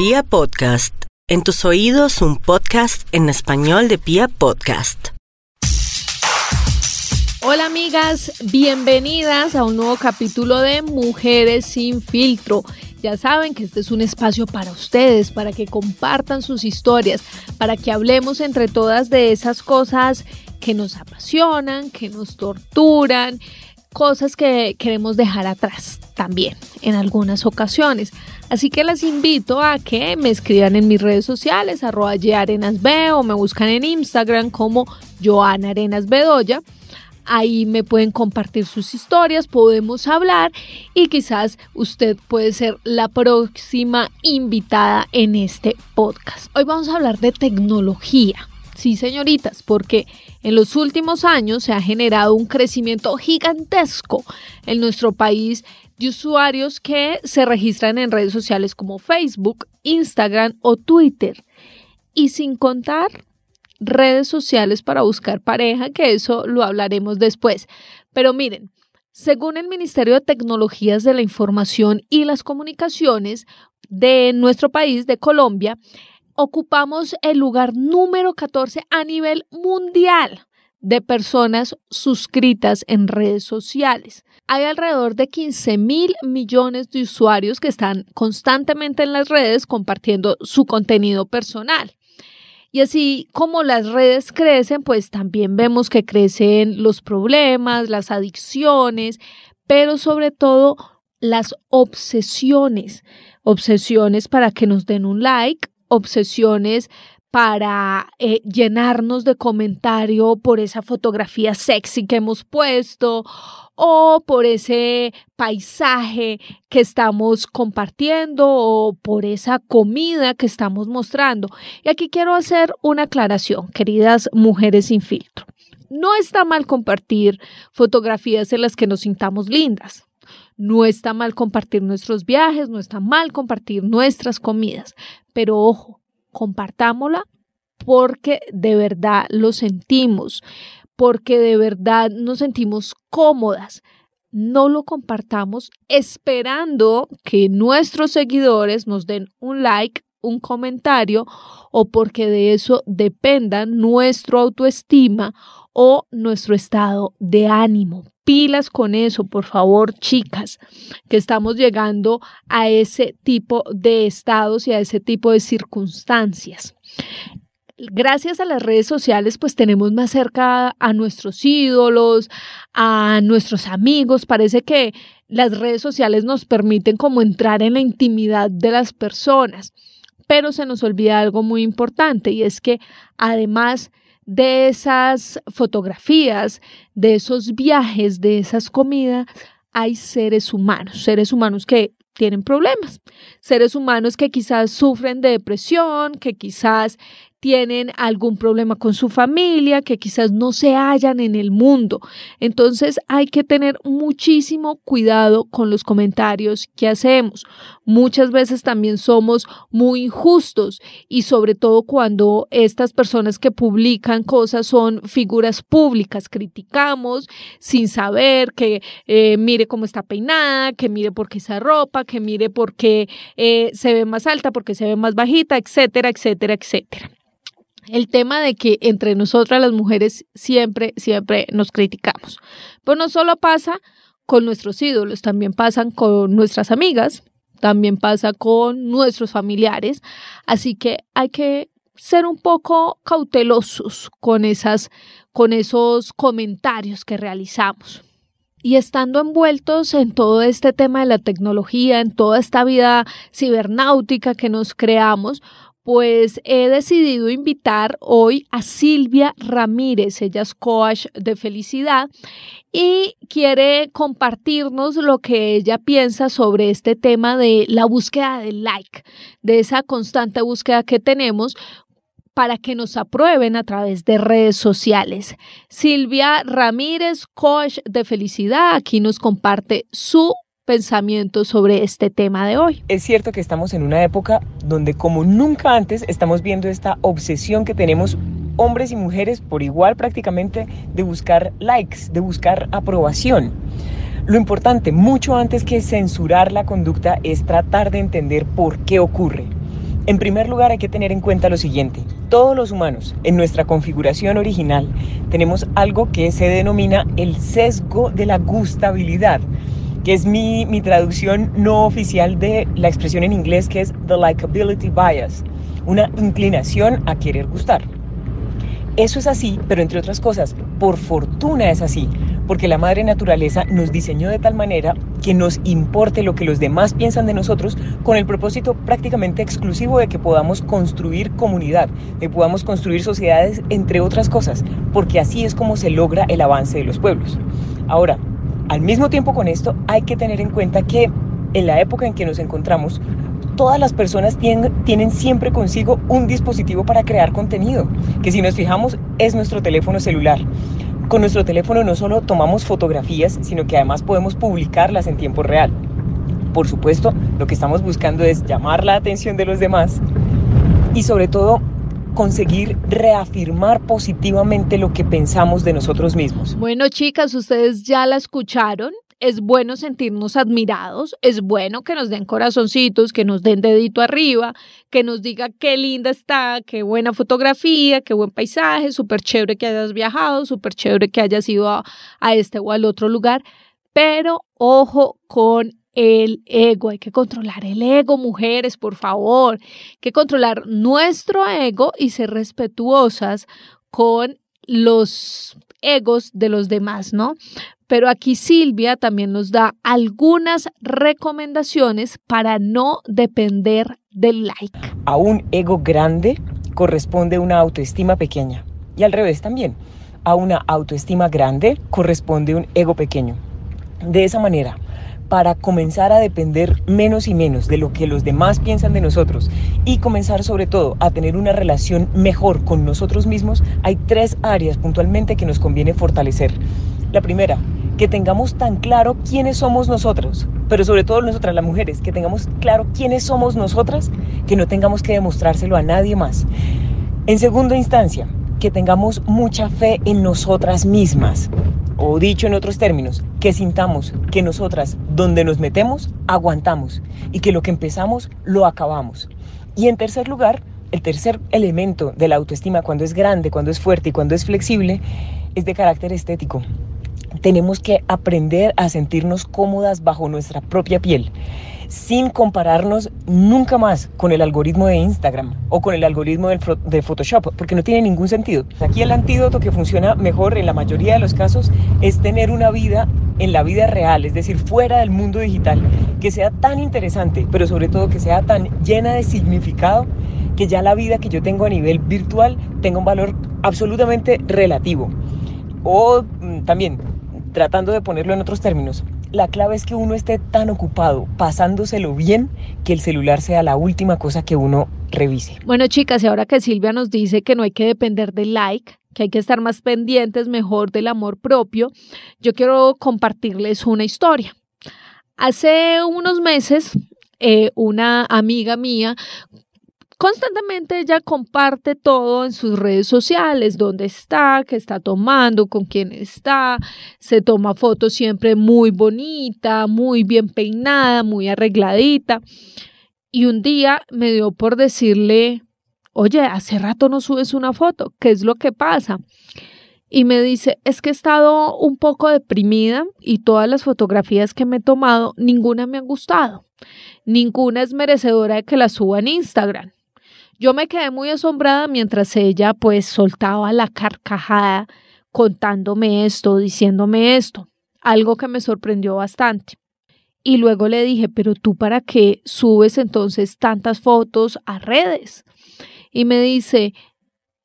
Pia Podcast, en tus oídos un podcast en español de Pia Podcast. Hola amigas, bienvenidas a un nuevo capítulo de Mujeres sin filtro. Ya saben que este es un espacio para ustedes, para que compartan sus historias, para que hablemos entre todas de esas cosas que nos apasionan, que nos torturan, cosas que queremos dejar atrás también en algunas ocasiones. Así que las invito a que me escriban en mis redes sociales, arroba arenasb o me buscan en Instagram como Joana Arenas Bedoya. Ahí me pueden compartir sus historias, podemos hablar y quizás usted puede ser la próxima invitada en este podcast. Hoy vamos a hablar de tecnología. Sí, señoritas, porque en los últimos años se ha generado un crecimiento gigantesco en nuestro país de usuarios que se registran en redes sociales como Facebook, Instagram o Twitter. Y sin contar redes sociales para buscar pareja, que eso lo hablaremos después. Pero miren, según el Ministerio de Tecnologías de la Información y las Comunicaciones de nuestro país, de Colombia, ocupamos el lugar número 14 a nivel mundial de personas suscritas en redes sociales. Hay alrededor de 15 mil millones de usuarios que están constantemente en las redes compartiendo su contenido personal. Y así como las redes crecen, pues también vemos que crecen los problemas, las adicciones, pero sobre todo las obsesiones. Obsesiones para que nos den un like, obsesiones para eh, llenarnos de comentario por esa fotografía sexy que hemos puesto o por ese paisaje que estamos compartiendo o por esa comida que estamos mostrando. Y aquí quiero hacer una aclaración, queridas mujeres sin filtro. No está mal compartir fotografías en las que nos sintamos lindas. No está mal compartir nuestros viajes, no está mal compartir nuestras comidas, pero ojo, compartámosla porque de verdad lo sentimos, porque de verdad nos sentimos cómodas. No lo compartamos esperando que nuestros seguidores nos den un like, un comentario o porque de eso dependa nuestra autoestima o nuestro estado de ánimo pilas con eso, por favor, chicas, que estamos llegando a ese tipo de estados y a ese tipo de circunstancias. Gracias a las redes sociales, pues tenemos más cerca a nuestros ídolos, a nuestros amigos. Parece que las redes sociales nos permiten como entrar en la intimidad de las personas. Pero se nos olvida algo muy importante y es que además de esas fotografías, de esos viajes, de esas comidas, hay seres humanos, seres humanos que tienen problemas, seres humanos que quizás sufren de depresión, que quizás tienen algún problema con su familia, que quizás no se hallan en el mundo. Entonces hay que tener muchísimo cuidado con los comentarios que hacemos. Muchas veces también somos muy injustos y sobre todo cuando estas personas que publican cosas son figuras públicas, criticamos sin saber que eh, mire cómo está peinada, que mire por qué esa ropa, que mire por qué eh, se ve más alta, porque se ve más bajita, etcétera, etcétera, etcétera el tema de que entre nosotras las mujeres siempre, siempre nos criticamos. Pero no solo pasa con nuestros ídolos, también pasan con nuestras amigas, también pasa con nuestros familiares. Así que hay que ser un poco cautelosos con esas, con esos comentarios que realizamos. Y estando envueltos en todo este tema de la tecnología, en toda esta vida cibernáutica que nos creamos, pues he decidido invitar hoy a Silvia Ramírez, ella es coach de felicidad y quiere compartirnos lo que ella piensa sobre este tema de la búsqueda del like, de esa constante búsqueda que tenemos para que nos aprueben a través de redes sociales. Silvia Ramírez, coach de felicidad, aquí nos comparte su pensamiento sobre este tema de hoy. Es cierto que estamos en una época donde como nunca antes estamos viendo esta obsesión que tenemos hombres y mujeres por igual prácticamente de buscar likes, de buscar aprobación. Lo importante, mucho antes que censurar la conducta, es tratar de entender por qué ocurre. En primer lugar hay que tener en cuenta lo siguiente. Todos los humanos, en nuestra configuración original, tenemos algo que se denomina el sesgo de la gustabilidad que es mi, mi, traducción no oficial de la expresión en inglés que es the likability bias, una inclinación a querer gustar. Eso es así, pero entre otras cosas, por fortuna es así, porque la madre naturaleza nos diseñó de tal manera que nos importe lo que los demás piensan de nosotros con el propósito prácticamente exclusivo de que podamos construir comunidad, de que podamos construir sociedades, entre otras cosas, porque así es como se logra el avance de los pueblos. Ahora, al mismo tiempo con esto, hay que tener en cuenta que en la época en que nos encontramos, todas las personas tienen, siempre consigo un dispositivo para crear contenido, que si nos fijamos es nuestro teléfono celular. Con nuestro teléfono no solo tomamos fotografías, sino que además podemos publicarlas en tiempo real. Por supuesto, lo que estamos buscando es llamar la atención de los demás y sobre todo conseguir reafirmar positivamente lo que pensamos de nosotros mismos. Bueno, chicas, ustedes ya la escucharon. Es bueno sentirnos admirados, es bueno que nos den corazoncitos, que nos den dedito arriba, que nos diga qué linda está, qué buena fotografía, qué buen paisaje, súper chévere que hayas viajado, súper chévere que hayas ido a, este o al otro lugar, pero ojo con el ego, hay que controlar el ego, mujeres, por favor, hay que controlar nuestro ego y ser respetuosas con los egos de los demás, ¿no? Pero aquí Silvia también nos da algunas recomendaciones para no depender del like. A un ego grande corresponde una autoestima pequeña y al revés también. A una autoestima grande corresponde un ego pequeño. De esa manera, para comenzar a depender menos y menos de lo que los demás piensan de nosotros y comenzar sobre todo a tener una relación mejor con nosotros mismos, hay tres áreas puntualmente que nos conviene fortalecer. La primera, que tengamos tan claro quiénes somos nosotros, pero sobre todo nosotras las mujeres, que tengamos claro quiénes somos nosotras, que no tengamos que demostrárselo a nadie más. En segunda instancia, que tengamos mucha fe en nosotras mismas, o dicho en otros términos, que sintamos que nosotras, donde nos metemos, aguantamos y que lo que empezamos, lo acabamos. Y en tercer lugar, el tercer elemento de la autoestima, cuando es grande, cuando es fuerte y cuando es flexible, es de carácter estético tenemos que aprender a sentirnos cómodas bajo nuestra propia piel, sin compararnos nunca más con el algoritmo de Instagram o con el algoritmo de Photoshop, porque no tiene ningún sentido. Aquí el antídoto que funciona mejor en la mayoría de los casos es tener una vida en la vida real, es decir, fuera del mundo digital, que sea tan interesante, pero sobre todo que sea tan llena de significado que ya la vida que yo tengo a nivel virtual tenga un valor absolutamente relativo. O mm, también tratando de ponerlo en otros términos, la clave es que uno esté tan ocupado pasándoselo bien que el celular sea la última cosa que uno revise. Bueno, chicas, y ahora que Silvia nos dice que no hay que depender del like, que hay que estar más pendientes mejor del amor propio, yo quiero compartirles una historia. Hace unos meses, eh, una amiga mía Constantemente ella comparte todo en sus redes sociales, dónde está, qué está tomando, con quién está, se toma fotos siempre muy bonita, muy bien peinada, muy arregladita. Y un día me dio por decirle, oye, hace rato no subes una foto, ¿qué es lo que pasa? Y me dice, es que he estado un poco deprimida y todas las fotografías que me he tomado, ninguna me ha gustado. Ninguna es merecedora de que la suba en Instagram. Yo me quedé muy asombrada mientras ella pues soltaba la carcajada contándome esto, diciéndome esto, algo que me sorprendió bastante. Y luego le dije, pero tú para qué subes entonces tantas fotos a redes? Y me dice,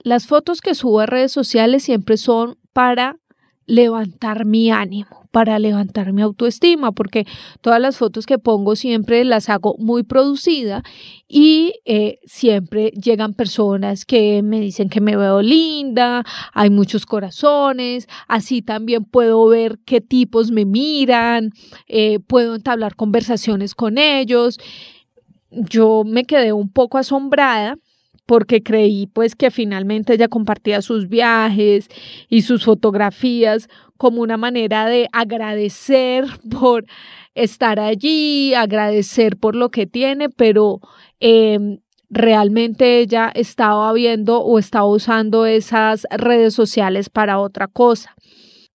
las fotos que subo a redes sociales siempre son para levantar mi ánimo, para levantar mi autoestima, porque todas las fotos que pongo siempre las hago muy producida y eh, siempre llegan personas que me dicen que me veo linda, hay muchos corazones, así también puedo ver qué tipos me miran, eh, puedo entablar conversaciones con ellos. Yo me quedé un poco asombrada porque creí pues que finalmente ella compartía sus viajes y sus fotografías como una manera de agradecer por estar allí, agradecer por lo que tiene, pero em, realmente ella estaba viendo o estaba usando esas redes sociales para otra cosa.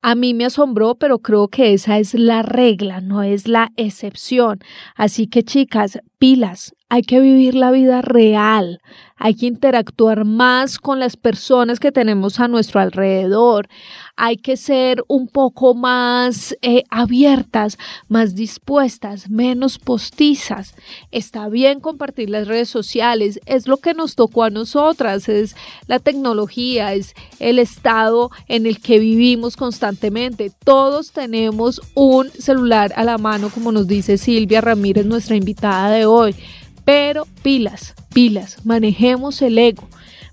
A mí me asombró, pero creo que esa es la regla, no es la excepción. Así que chicas, pilas, hay que vivir la vida real, hay que interactuar más con las personas que tenemos a nuestro alrededor, hay que ser un poco más eh, abiertas, más dispuestas, menos postizas. Está bien compartir las redes sociales, es lo que nos tocó a nosotras, es la tecnología, es el estado en el que vivimos constantemente. Todos tenemos un celular a la mano, como nos dice Silvia Ramírez, nuestra invitada de hoy. Pero pilas, pilas, manejemos el ego,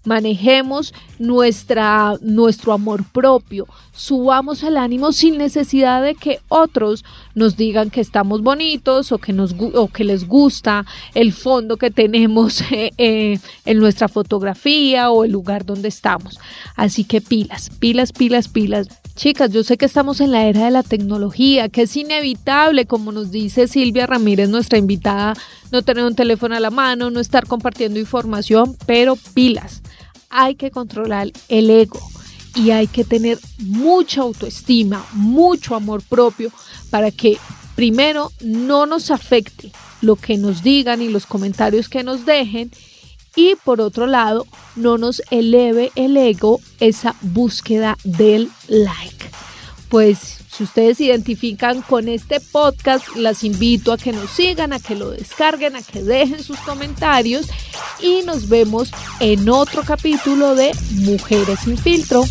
manejemos nuestra, nuestro amor propio, subamos el ánimo sin necesidad de que otros nos digan que estamos bonitos o que, nos, o que les gusta el fondo que tenemos eh, eh, en nuestra fotografía o el lugar donde estamos. Así que pilas, pilas, pilas, pilas. Chicas, yo sé que estamos en la era de la tecnología, que es inevitable, como nos dice Silvia Ramírez, nuestra invitada, no tener un teléfono a la mano, no estar compartiendo información, pero pilas. Hay que controlar el ego y hay que tener mucha autoestima, mucho amor propio para que primero no nos afecte lo que nos digan y los comentarios que nos dejen y por otro lado no nos eleve el ego esa búsqueda del like. Pues si ustedes se identifican con este podcast, las invito a que nos sigan, a que lo descarguen, a que dejen sus comentarios y nos vemos en otro capítulo de Mujeres sin filtro.